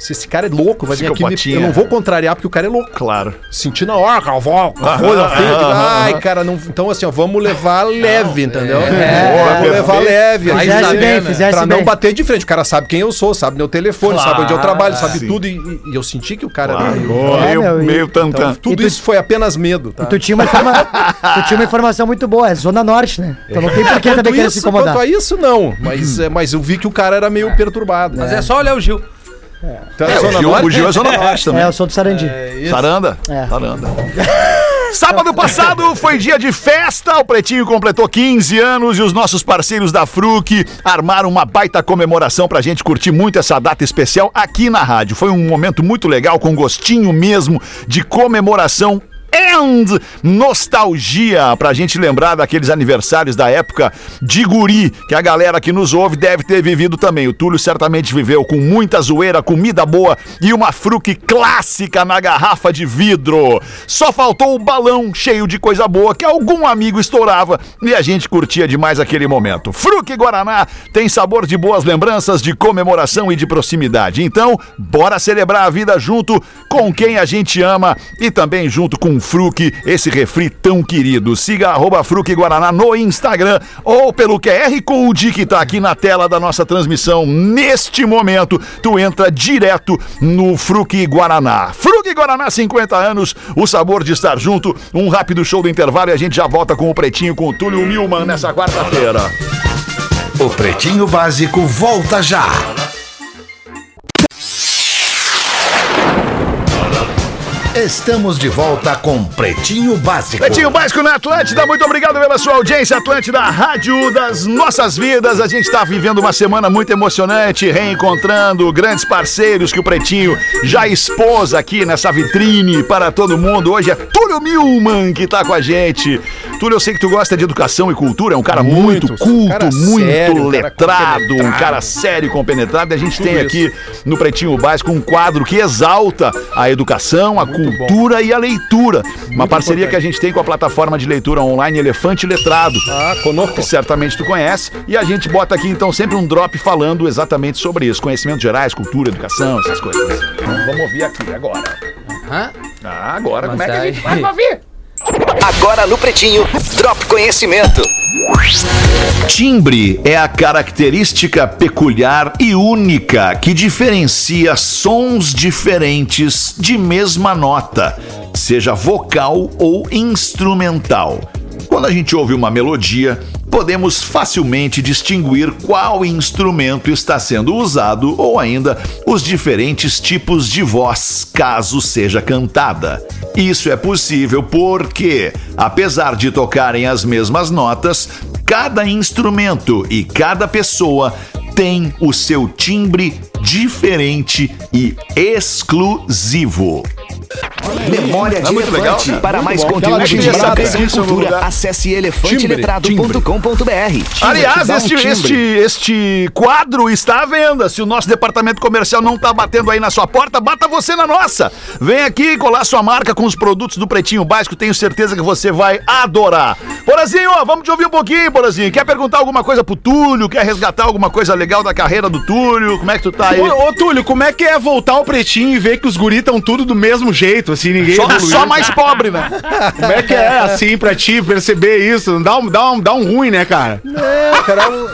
Se esse cara é louco, vai vir aqui. Eu não vou contrariar porque o cara é louco. Claro. Senti na hora, vó, coisa feia. Ai, cara, não. Então, assim, ó, vamos levar leve, entendeu? é, vamos levar leve. Fizesse bem, né? fizesse Pra bem. não bater de frente. O cara sabe quem eu sou, sabe meu telefone, sabe onde eu trabalho, sabe Sim. tudo. E, e- e eu senti que o cara Claro. era. É, meio, e- meio Então, tantã. tudo E tu- isso foi apenas medo, tá? Tu tinha, uma informa- tu tinha uma informação muito boa, é Zona Norte, né? Então não tem por que Quanto também querer se isso, incomodar. quanto a isso, não. Mas, é, mas eu vi que o cara era meio perturbado. Mas é só olhar o Gil. Então, É, era o, Gil, Norte? o Gil é Zona Norte também. É, eu sou do Sarandi. Saranda? É. Saranda. Sábado passado foi dia de festa, o Pretinho completou 15 anos e os nossos parceiros da Fruc armaram uma baita comemoração pra gente curtir muito essa data especial aqui na rádio. Foi um momento muito legal, com gostinho mesmo de comemoração and nostalgia pra gente lembrar daqueles aniversários da época de guri, que a galera que nos ouve deve ter vivido também. O Túlio certamente viveu com muita zoeira, comida boa e uma fruque clássica na garrafa de vidro. Só faltou o balão cheio de coisa boa que algum amigo estourava e a gente curtia demais aquele momento. Fruque Guaraná tem sabor de boas lembranças, de comemoração e de proximidade. Então, bora celebrar a vida junto com quem a gente ama e também junto com Fruque, esse refri tão querido. Siga arroba Fruque Guaraná no Instagram ou pelo QR Code que tá aqui na tela da nossa transmissão. Neste momento, tu entra direto no Fruque Guaraná. Fruque Guaraná, 50 anos, o sabor de estar junto. Um rápido show do intervalo e a gente já volta com o Pretinho com o Túlio Milman nessa quarta-feira. O Pretinho Básico volta já. Estamos de volta com Pretinho Básico. Pretinho Básico na Atlântida, muito obrigado pela sua audiência, Atlântida, rádio das nossas vidas. A gente está vivendo uma semana muito emocionante, reencontrando grandes parceiros que o Pretinho já expôs aqui nessa vitrine para todo mundo. Hoje é Túlio Milman que tá com a gente. Túlio, eu sei que tu gosta de educação e cultura, é um cara muito, Muito, culto, cara muito sério, um cara letrado, um cara sério e compenetrado. E a gente Tudo tem isso. aqui no Pretinho Básico um quadro que exalta a educação, a Muito bom. cultura e a leitura. Uma Muito parceria importante. que a gente tem com a plataforma de leitura online Elefante Letrado. Ah, conosco. Que certamente tu conhece. E a gente bota aqui então sempre um drop falando exatamente sobre isso. Conhecimentos gerais, cultura, educação, essas coisas. Então, vamos ouvir aqui agora. Hã? Ah, agora como é que a gente vai ouvir? Agora no Pretinho, Drop Conhecimento. Timbre é a característica peculiar e única que diferencia sons diferentes de mesma nota. seja vocal ou instrumental. Quando a gente ouve uma melodia, podemos facilmente distinguir qual instrumento está sendo usado ou ainda os diferentes tipos de voz, caso seja cantada. Isso é possível porque, apesar de tocarem as mesmas notas, cada instrumento e cada pessoa tem o seu timbre diferente e exclusivo. Memória de É muito legal, Elefante. cara. Para Muito mais bom. conteúdo de educação e cultura, lugar. acesse elefanteletrado.com.br. Aliás, um este, timbre. este, este quadro está à venda. Se o nosso departamento comercial não está batendo aí na sua porta, bata você na nossa. Vem aqui colar sua marca com os produtos do Pretinho Básico. Tenho certeza que você vai adorar. Porazinho, ó, vamos te ouvir um pouquinho, Porazinho. Quer perguntar alguma coisa pro Túlio? Quer resgatar alguma coisa legal da carreira do Túlio? Como é que tu tá aí? Ô, ô, Túlio, como é que é voltar ao pretinho e ver que os guris estão tudo do mesmo jeito, assim, ninguém Só, evoluiu? só mais pobre, né? Como é que é, assim, pra ti, perceber isso? Dá um, dá um, dá um ruim, né, cara? É, cara, eu-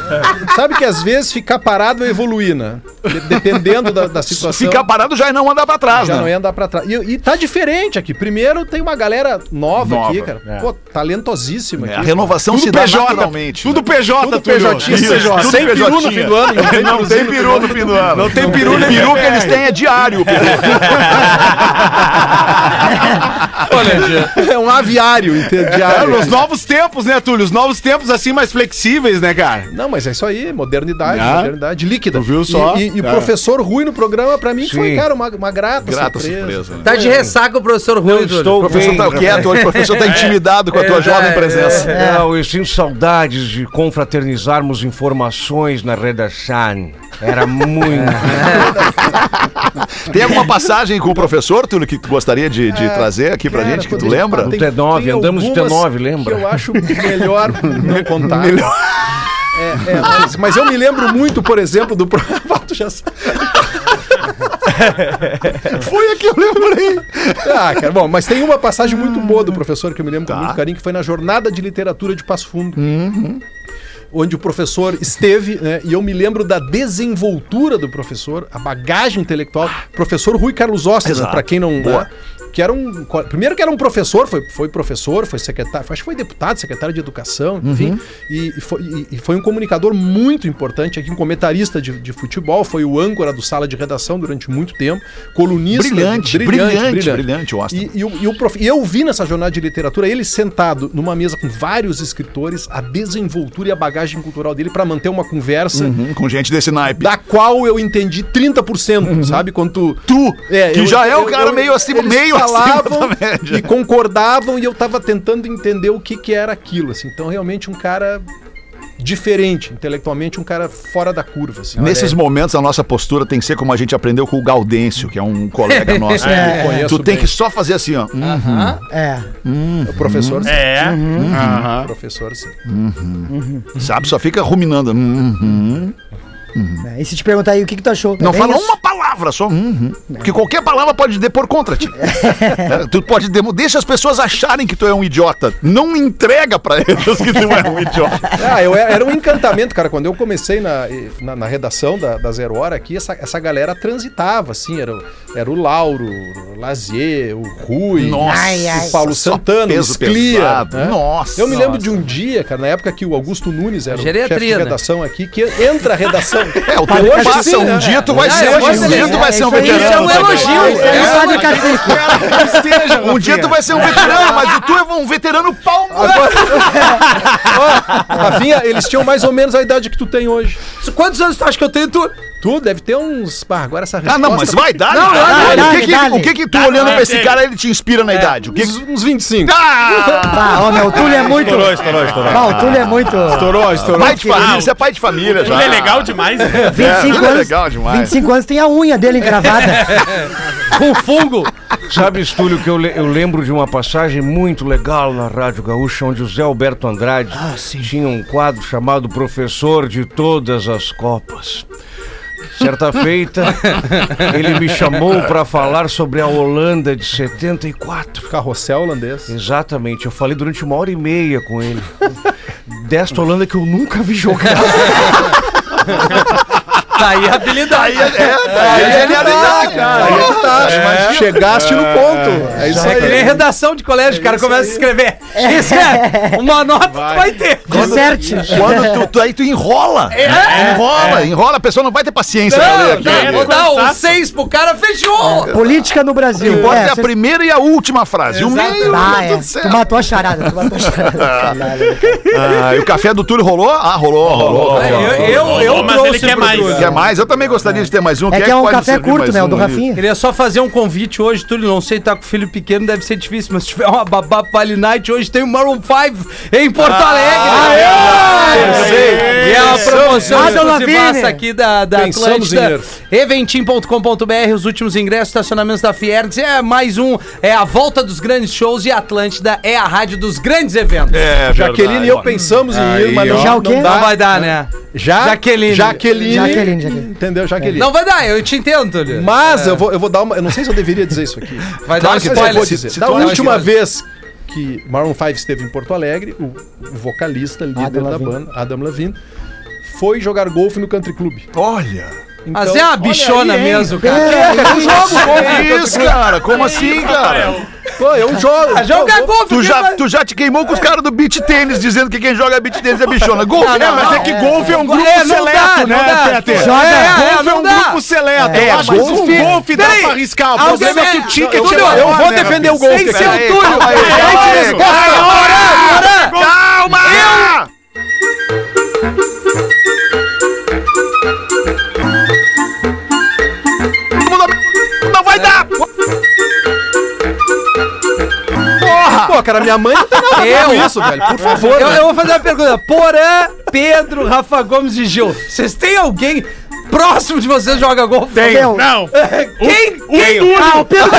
sabe que às vezes ficar parado é evoluir, né? De- Dependendo da, da situação. Ficar parado já é não andar pra trás, já né? não ia andar pra trás. E, e tá diferente aqui. Primeiro tem uma galera nova, Nova, aqui, cara. é. Pô, talentosíssima É, aqui. a renovação Tudo se dá PJ, naturalmente. Tudo PJ, Tudo. PJ, Isso, PJ. tudo Sem peru no fim do ano. Não tem, Não peru no fim do ano. Não tem peru peru que peru. eles têm é diário. o peru. É um aviário É, interdiário. nos novos tempos, né, Túlio? Os novos tempos, assim, mais flexíveis, né, cara? Não, mas é isso aí, modernidade, Ah, modernidade líquida. tu viu só? E, e- e o É. professor Rui no programa, pra mim, foi, Sim. cara, uma, uma grata, Grata surpresa. surpresa. Tá de ressaca o professor Rui, Túlio. estou O professor tá quieto hoje, o professor tá intimidado com a tua É, jovem é, presença. Não, eu sinto saudades de confraternizarmos informações na redação. Era muito. Tem alguma passagem com o professor, Túlio, que tu gostaria de, de trazer aqui pra Cara, gente, que tu lembra? tem- T9, andamos de algumas T9, lembra? Que eu acho melhor não contar. É, é, mas, mas eu me lembro muito, por exemplo, do. Tu já sabe. Foi a que eu lembrei. Ah, cara, bom, mas tem uma passagem muito boa do professor que eu me lembro Tá. com muito carinho, que foi na Jornada de Literatura de Passo Fundo. Uhum. Onde o professor esteve, né? E eu me lembro da desenvoltura do professor, a bagagem intelectual. Professor Rui Carlos Exato. para quem não. Boa. né, que era um. Primeiro que era um professor, foi, foi professor, foi secretário, acho que foi deputado, secretário de educação, Uhum. enfim. E, e foi, e- e foi um comunicador muito importante aqui, um comentarista de, de futebol, foi o âncora do sala de redação durante muito tempo, colunista. Brilhante, brilhante, brilhante, o Austin. E, o- e o prof- e eu vi nessa jornada de literatura ele sentado numa mesa com vários escritores, a desenvoltura e a bagagem cultural dele para manter uma conversa Uhum, com gente desse naipe. da qual eu entendi 30%, sabe? Quando tu. Tu, que eu- já é o cara eu- meio eles meio falavam e concordavam e eu tava tentando entender o que que era aquilo, assim. Então, realmente, um cara diferente, intelectualmente, um cara fora da curva, assim. Nesses momentos, a nossa postura tem que ser como a gente aprendeu com o Gaudêncio, que é um colega nosso. É, tu tem bem. que só fazer assim, ó. Uhum. É. O professor, sim. É. O professor, sim. Sabe? Só fica ruminando. Uhum. É, E se te perguntar aí o que, que tu achou? Não É fala isso. uma palavra só. Uhum. Porque qualquer palavra pode depor contra ti. É, tu pode demo- deixa as pessoas acharem que tu é um idiota. Não entrega pra eles que tu é um idiota. Ah, eu, era um encantamento, cara. Quando eu comecei na, na, na redação da, da Zero Hora aqui, essa, essa galera transitava, assim. Era, o- era o Lauro, o Lazier, o Rui, Nossa, Ai, ai. o Paulo Santana, o Sclia. né? Nossa. Eu me lembro de um dia, cara, na época que o Augusto Nunes era o chefe de né? redação aqui, que entra a redação. É, o Hoje tempo passa, sim, um né? dia tu vai ser, gosto um tu vai ser um veterano. isso é um elogio. É cacique. Um dia tu vai ser um veterano, mas tu é um veterano pau. Rafinha, eles tinham mais ou menos a idade que tu tem hoje. Quantos anos tu acha que eu tenho, tu? Tu deve ter uns. Ah, agora essa Ah, resposta. não, mas vai dar. Não, o que, que, dá, o que que tu olhando pra esse cara ele te inspira na idade? O que Uns, uns 25. Ah! Ah, ó, meu, o Túlio é muito. Estourou, estourou, estourou. Não, o Túlio é muito. Estourou, estourou. Pai de família, você é pai de família já. Ele é legal demais, né? 25 ele é anos. legal demais. 25 anos tem a unha dele encravada. Com fungo. Sabes, Túlio, que eu, le- eu lembro de uma passagem muito legal na Rádio Gaúcha, onde o Zé Alberto Andrade tinha um quadro chamado Professor de Todas as Copas. Certa feita, ele me chamou para falar sobre a Holanda de 74. Carrossel holandês. Exatamente, eu falei durante uma hora e meia com ele. Desta Holanda que eu nunca vi jogar. Tá aí a habilidade. Aí é, é, aí é genialidade, cara. Aí é tá. É. Chegaste no ponto. É isso É que nem aí. redação de colégio, o cara começa a escrever. Escreve. Uma nota tu vai ter. Disserte. Quando tu, tu- aí tu enrola. Enrola, enrola, a pessoa não vai ter paciência pra ler Não, não, vou dar um seis pro cara, fechou. Política no Brasil. Importa é a primeira e a última frase. O meio, Ah, tá é. Tu matou a charada. Tu matou a charada. Ah, e o café do Túlio rolou? Ah, rolou, rolou. Eu, rolou. eu, eu mas trouxe ele quer mais. Quer mais? Eu também gostaria de ter mais um. É Quem que é um pode café servir curto, mais né? O um do ali? Rafinha. Queria só fazer um convite hoje, Túlio. Não sei, tá com filho pequeno, deve ser difícil, mas se tiver uma babá Vale Night, hoje tem o Maroon 5 em Porto Alegre. eu sei. E é uma promoção Adam exclusivaça Lavigne. aqui da, da Pensamos Atlântida. Eventim.com.br, os últimos ingressos, estacionamentos da Fiergs. É mais um, é a volta dos grandes shows e a Atlântida é a rádio dos grandes eventos. É, Jaqueline e eu pensamos em ir, mas não, Já o não quê? dá. Não vai dar, né? Já, Jaqueline. Jaqueline. Jaqueline, Jaqueline. Entendeu? Jaqueline. Não vai dar, eu te entendo, Túlio. Mas eu, vou, eu vou dar uma. Eu não sei se eu deveria dizer isso aqui. Vai Claro dar que um eu vou spoiler. dizer. Se- se da tu última que- vez que Maroon 5 esteve em Porto Alegre, o, vocalista, líder Adam da Levine. banda, Adam Levine, foi jogar golfe no Country Club. Olha. Então, Mas é uma bichona aí, mesmo, cara. É, eu jogo golfe. Que isso, cara? Como assim, cara? Pô, eu jogo. Ah, Joga Pô, golfe, Tu já, tu já te queimou com os caras do beat tênis, dizendo que quem joga beat tênis é bichona. Golfe, Não, é, não, mas Mas é é que golfe é um grupo É, não seleto, dá, não né? Joga. É, é, golfe é não um grupo seleto. É, eu acho que golfe- o golfe dá pra arriscar. O problema é que o ticket é eu vou né, defender o golfe. Sem ser o Túlio. Calma Pô, cara, minha mãe não tem nada a ver com Eu? isso, velho. Por favor. Eu, eu vou fazer uma pergunta. Porã, Pedro, Rafa Gomes e Gil. Vocês têm alguém próximo de vocês que joga golfe? Meu, Não. Quem? Quem? Túlio. Ah, o Pedro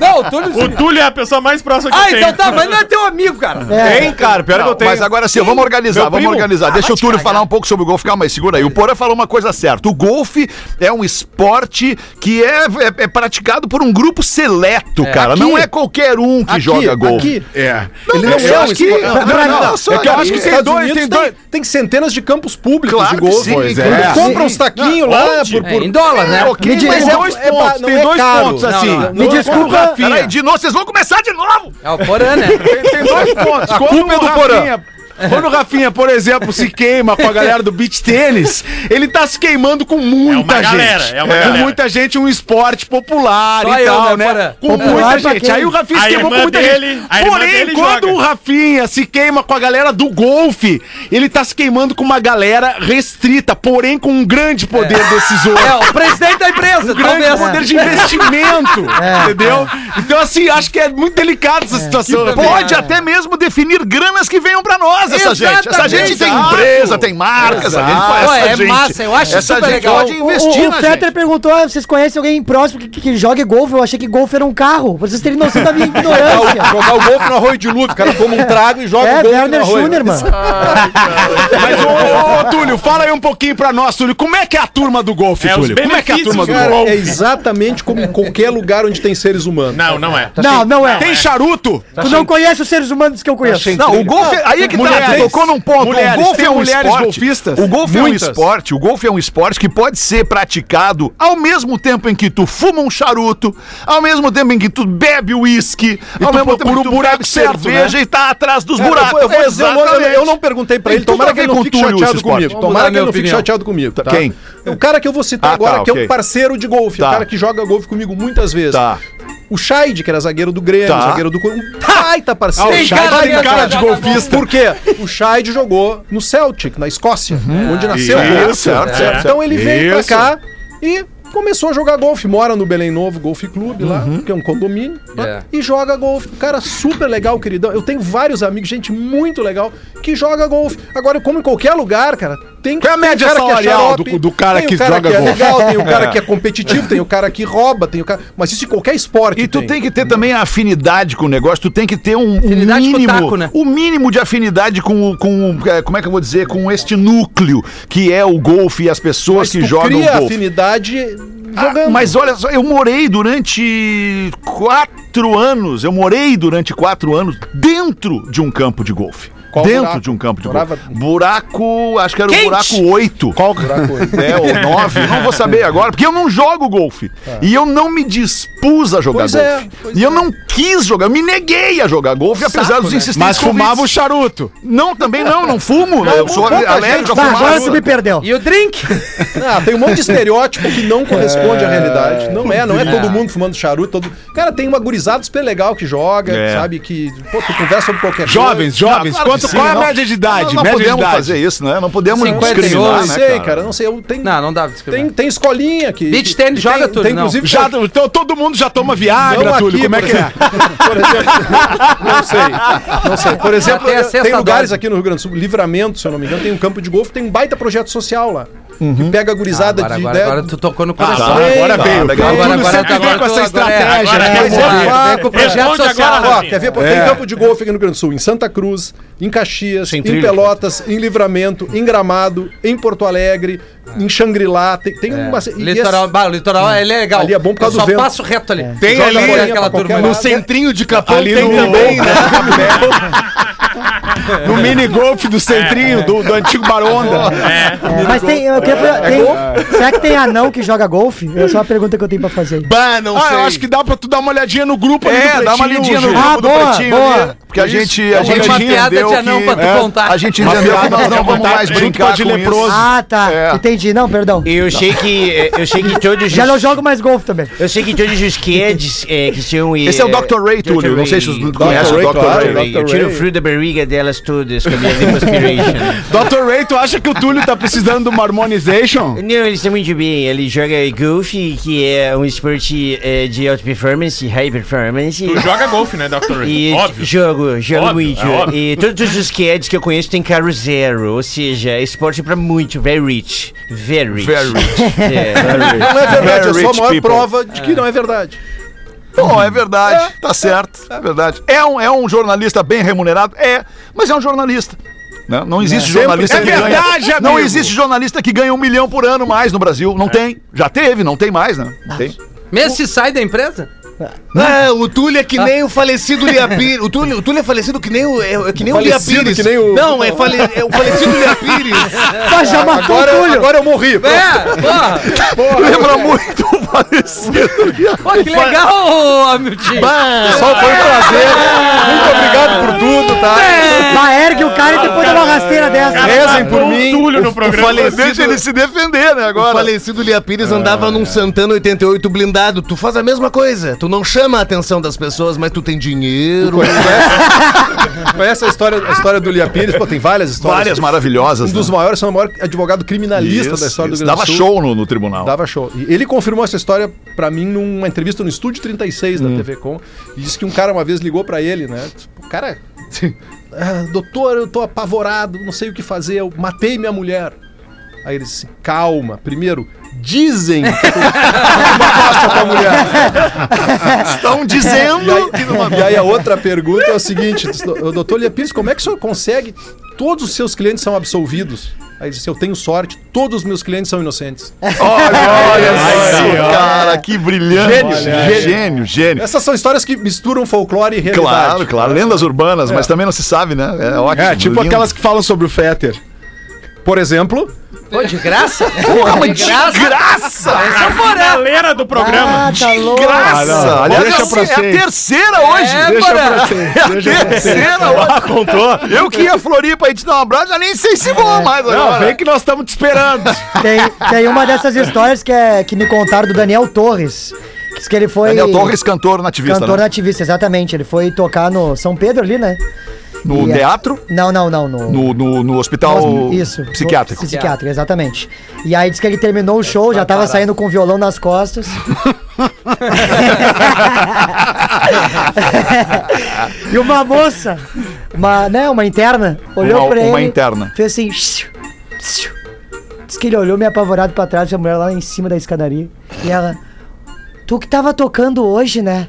Não, o Túlio. O Túlio é a pessoa mais próxima que Ah, eu então tenho. tá, mas não é teu amigo, cara. É. Tem, cara, pior que eu tenho. Mas agora sim, vamos organizar, Meu vamos primo? organizar. Deixa o Túlio falar um pouco sobre o golfe. Calma aí, segura aí. O Porã falou uma coisa certa. O golfe é um esporte que é, é- é praticado por um grupo seleto, cara. aqui. não é qualquer um que Aqui, joga golfe. Aqui. É. Ele não eu é um acho que- esporte- não, Não, não, não, não, É que eu aqui. acho que os Estados Estados Unidos Unidos tem, tem centenas de campos públicos de golfe. É. compram uns taquinhos lá por, É, por... em dólar, né? ok, Me diz- mas Tem é- dois é ba- pontos, tem é dois pontos assim. não, não. Me desculpa. Rafinha. Peraí, de novo, vocês vão começar de novo! É o Porã, né? Tem, tem dois pontos. A culpa é o do Porã. Quando o Rafinha, por exemplo, se queima com a galera do beach tênis, ele tá se queimando com muita É uma gente. galera, é uma com galera. muita gente, um esporte popular Só e eu, tal, né, né? Porã? Com Popular muita gente. Aí o Rafinha se A queimou com muita dele- gente. Porém, quando joga. o Rafinha se queima com a galera do golfe, ele tá se queimando com uma galera restrita, porém com um grande poder decisor. É, o presidente da empresa, Um grande talvez. poder de investimento, É, entendeu? Então, assim, acho que é muito delicado essa situação. Rafinha. Pode até mesmo definir granas que venham pra nós, essa gente. Essa gente tem Exato. empresa, tem marca, essa gente. Essa é gente- massa, eu acho essa super legal. pode O, investir o, o na Fetter gente. perguntou: ah, vocês conhecem alguém próximo que, que, que joga golfe? Eu achei que golfe era um carro. Pra vocês terem noção da minha ignorância. Jogar o golfe no arroio de Luve. O cara toma um trago e joga É, o golfe no Werner arroio. Schuner, mano. Mas, ô, ô, ô, Túlio, fala aí um pouquinho pra nós, Túlio. Como é que é a turma do golfe, É, Túlio? Como é que é a turma do benefícios, golfe? Cara, é exatamente como em qualquer lugar onde tem seres humanos. Não, não é. Não, não é. Tem charuto? Tu não conhece os seres humanos que eu conheço. Não, o golfe. Aí é que tá, Mulheres. tu tocou num ponto. Mulheres. O golfe é um mulheres esporte. golfistas? O golfe Muitas. é um esporte. O golfe é um esporte que pode ser praticado ao mesmo tempo em que tu fuma um charuto, ao mesmo tempo em que tu bebe uísque, ao mesmo tempo que tu o buraco bebe certo, cerveja e tá atrás dos Cara, eu buracos. vou- eu vou dizer, eu não- eu, não perguntei pra ele, tomara a que ele não fique chateado comigo. Tomara mudar que ele não fique chateado comigo. Tá? Quem? O cara que eu vou citar Ah, agora, tá, que é um parceiro de golfe, Tá. o cara que joga golfe comigo muitas vezes. Tá. O Scheid, que era zagueiro do Grêmio, Tá. zagueiro do Corinthians. Um baita parceiro. Ah, o Tem Scheid cara tem cara de golfista. Por quê? O Scheid jogou no Celtic, na Escócia, onde nasceu o Isso, certo, certo, Então ele veio pra cá e começou a jogar golfe. Mora no Belém Novo Golfe Clube lá, que é um condomínio, né? É. e joga golfe. Um cara super legal, queridão. Eu tenho vários amigos, gente muito legal, que joga golfe. Agora, como em qualquer lugar, cara, tem Qual é a tem média cara que é salarial xarope, do- do cara tem que o cara joga que é golfe? legal, tem o cara que é competitivo, tem o cara que rouba, tem o cara. Mas isso em qualquer esporte. E tu tem que ter também a afinidade com o negócio, tu tem que ter um, um Afinidade com o mínimo, taco, né? o mínimo de afinidade com, com, é, como é que eu vou dizer, com este núcleo que é o golfe e as pessoas Mas que tu jogam cria golfe. afinidade Ah, jogando. mas olha só, eu morei durante quatro anos, eu morei durante quatro anos dentro de um campo de golfe. Qual Dentro buraco? de um campo de Morava-. Buraco, acho que era Quente. o buraco 8. Qual buraco? É, ou 9, não vou saber agora, porque eu não jogo golfe. E eu não me dispus a jogar Pois é, golfe. pois e eu não quis jogar, eu me neguei a jogar golfe, apesar dos né? insistentes Mas fumava o charuto. Não, também não, não fumo. eu sou alérgico a Tá, fumar. agora tu me perdeu. E o drink? Ah, tem um monte de estereótipo que não corresponde à realidade. Não é, não é todo mundo fumando charuto. Todo... Cara, tem uma gurizada super legal que joga, É. sabe? Que pô, tu conversa sobre qualquer Jovens, jovens. claro Quanto, qual é a não. média de idade? Não média de podemos idade. fazer isso, né? Não podemos 58, discriminar, Não né, sei, cara? cara, não sei. Eu, tem, Não, não dá tem, tem escolinha que. Beach tennis joga tem, tudo, Tem, não. inclusive, Já, então, todo mundo já toma Viagra, Não Túlio. aqui, Como é por que é? Por exemplo, não sei. Não sei. Por exemplo, tem lugares aqui no Rio Grande do Sul, Livramento, se eu não me engano, tem um campo de golfe, tem um baita projeto social lá. Que pega a gurizada agora, de. agora, né, agora tu tocou no Ah, coração. tá, agora veio. Agora, agora, vem agora com essa agora estratégia, agora né? é, Vamos agora lá. é, com o projeto Responde social. agora, Ó, Rafinha. quer ver? Pô, É. Tem campo de golfe aqui no Rio Grande do Sul, em Santa Cruz, em Caxias, em Pelotas, em Livramento, em Gramado, em Porto Alegre, em Xangri-Lá. Tem, tem uma. e Litoral, bah, o litoral ele é legal. Ali é bom por causa Eu do só vento. passo reto ali. Tem Joga ali, aquela turma. No centrinho de Capão Ali tem no- também, né? No mini golfe do centrinho, do, do antigo Baronda. É. É, mas tem, eu queria, É tem- será que tem anão que joga golfe? É só uma pergunta que eu tenho pra fazer. Bah, não Ah, sei. eu acho que dá pra tu dar uma olhadinha no grupo ali É, dá uma lidinha no grupo Ah, do boa, Pretinho boa. ali, porque a gente, a Tem gente uma piada de anão que... pra tu é, contar. A gente Uma entendeu que piada nós não vamos mais junto brincar com a com de isso. leproso. Ah, tá. É. Entendi. Não, perdão. Eu sei que eu sei que todos Já não jogo mais golfe também. eu sei que todos os kids é, que são Esse é o Dr. Ray, Túlio. Não sei se vocês Dr. conhecem o Ray, Dr. Ray. Eu tiro o frio da barriga delas todas com a minha lipoaspiration. Dr. Ray, tu acha que o Túlio tá precisando de uma harmonization? Não, eles estão muito bem. Ele joga golfe, que é um esporte é, de alta performance, high performance. Tu joga golfe, né, Dr. Ray? E Óbvio. jogo, jogo Óbvio, muito. é e todos os kids que eu conheço têm carro zero, ou seja, é esporte pra muito, very rich. Very rich. Very rich. É, very rich. Não é verdade, é só a maior people. prova de que não é verdade. Bom, é verdade, tá certo, é verdade. É um, é um jornalista bem remunerado? É, mas é um jornalista. Né? Não existe Sempre- jornalista É que verdade, ganha. Não amigo. existe jornalista que ganha um milhão por ano mais no Brasil. Não tem. Já teve, não tem mais, né? Não tem. Mesmo se sai da empresa? Ah, o Túlio é que nem o falecido Lia Pires. O Túlio, o Túlio é falecido que nem o, é, é que nem o Lia Falecido Pires. que nem o- Não, é, fale, é o falecido Lia Pires. Mas já matou Agora, o Túlio. agora eu morri. É, porra. Lembra muito o falecido. Pô, que legal, Hamilton. Pessoal, foi um prazer. Muito obrigado por tudo, tá? Vai, ergue o cara e depois dá uma rasteira dessa. Rezem por mim. Túlio no O programa. falecido, Deixa ele se defender, né, o agora. falecido Lia Pires andava num Santana 88 blindado. Tu faz a mesma coisa. Tu não chama a atenção das pessoas, mas tu tem dinheiro. Conhece a história, a história do Lia Pires? Pô, tem várias histórias. Várias maravilhosas. Um dos né? maiores, são o maior advogado criminalista Isso, da história isso. do Rio Dava do show no, no tribunal. Dava show. E ele confirmou essa história pra mim numa entrevista no Estúdio 36 Hum. da TV Com. E disse que um cara uma vez ligou pra ele, né? O cara. "Ah, doutor, eu tô apavorado, não sei o que fazer, eu matei minha mulher. Aí ele disse: calma, primeiro, dizem que tu mataste a tua mulher. Estão dizendo E aí, que não e aí a outra pergunta é o seguinte: "Ô, doutor Lia Pires, como é que o senhor consegue? Todos os seus clientes são absolvidos. Aí disse: Eu tenho sorte, todos os meus clientes são inocentes. Olha, olha isso, cara, que brilhante. Gênio, Gênio, gênio, gênio. Essas são histórias que misturam folclore e realidade. Claro, claro. Lendas urbanas, mas também não se sabe, né? É ótimo. É, tipo lindo. aquelas que falam sobre o Fetter. Por exemplo, Pô, de graça? Porra, mas de graça? graça! Esse é. Galera do programa. Ah, tá louco. Graça! Aliás, Deixa é pra a vocês. terceira hoje! É, Deixa pra vocês. É a Deixa pra vocês. terceira hoje! contou? Eu que ia a Floripa aí te dar um abraço, já nem sei se vou mais Não, agora. vem que nós estamos te esperando. Tem, tem uma dessas histórias que, é, que me contaram do Daniel Torres. Que diz que ele foi. Daniel Torres, cantor nativista, Cantor né? nativista, exatamente. Ele foi tocar no São Pedro ali, né? No E é- teatro, Não, não, não. No, no, no, no hospital Isso. psiquiátrico. no- Psiquiátrico, exatamente. E aí diz que ele terminou o show, já tava saindo com o violão nas costas. e uma moça, uma, né, uma interna, olhou Uma- pra ele. uma interna. Fez assim. Diz que ele olhou meio apavorado pra trás, a mulher lá em cima da escadaria. E ela. Tu que tava tocando hoje, né?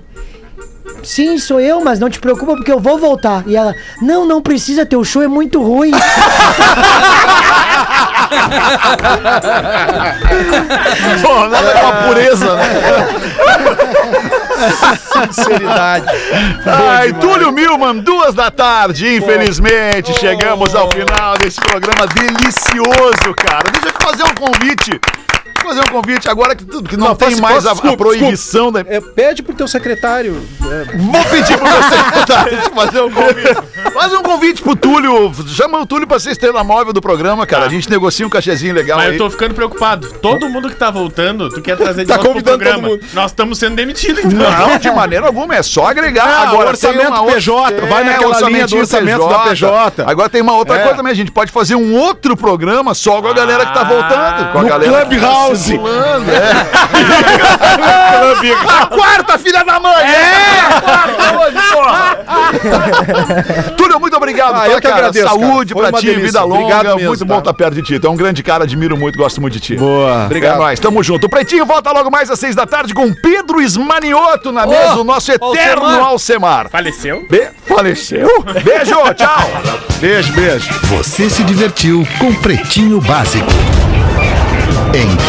Sim, sou eu, mas não te preocupa porque eu vou voltar. E ela, não, não precisa, teu show é muito ruim. Pô, nada com a pureza, né? Sinceridade. Ai, Túlio Milman, duas da tarde, infelizmente. Chegamos ao final desse programa delicioso, cara. Deixa eu te fazer um convite fazer um convite agora que, que não, não, tem mais a, a, proibição. Da... É, pede pro teu secretário. É. Vou pedir pro meu secretário fazer um convite. Faz um convite pro Túlio. Chama o Túlio pra ser estrela móvel do programa, cara. Tá. A gente negocia um cachezinho legal. Mas aí. eu tô ficando preocupado. Todo mundo que tá voltando, tu quer trazer de tá volta convidando pro programa. Nós estamos sendo demitidos. Então. Não, de maneira alguma. É só agregar. Agora orçamento uma PJ. É, vai naquela linha do orçamento PJ. da PJ. Agora tem uma outra é. coisa também. A gente pode fazer um outro programa só com a galera que tá ah. voltando. Com a no galera tá Clubhouse. 12. É. a quarta, filha da mãe! É! A quarta hoje, porra! Túlio, muito obrigado. Ah, eu que agradeço. Saúde cara. pra ti, delícia. vida longa. Obrigado muito bom estar tá perto de ti. Tu é um grande cara, admiro muito, gosto muito de ti. Boa. Obrigado. É nóis. Tamo junto. O Pretinho volta logo mais às seis da tarde com Pedro Esmanioto na oh, mesa, o nosso eterno Alcemar. Alcemar. Faleceu? Be faleceu? Beijo, tchau. Beijo, beijo. Você se divertiu com Pretinho Básico. Em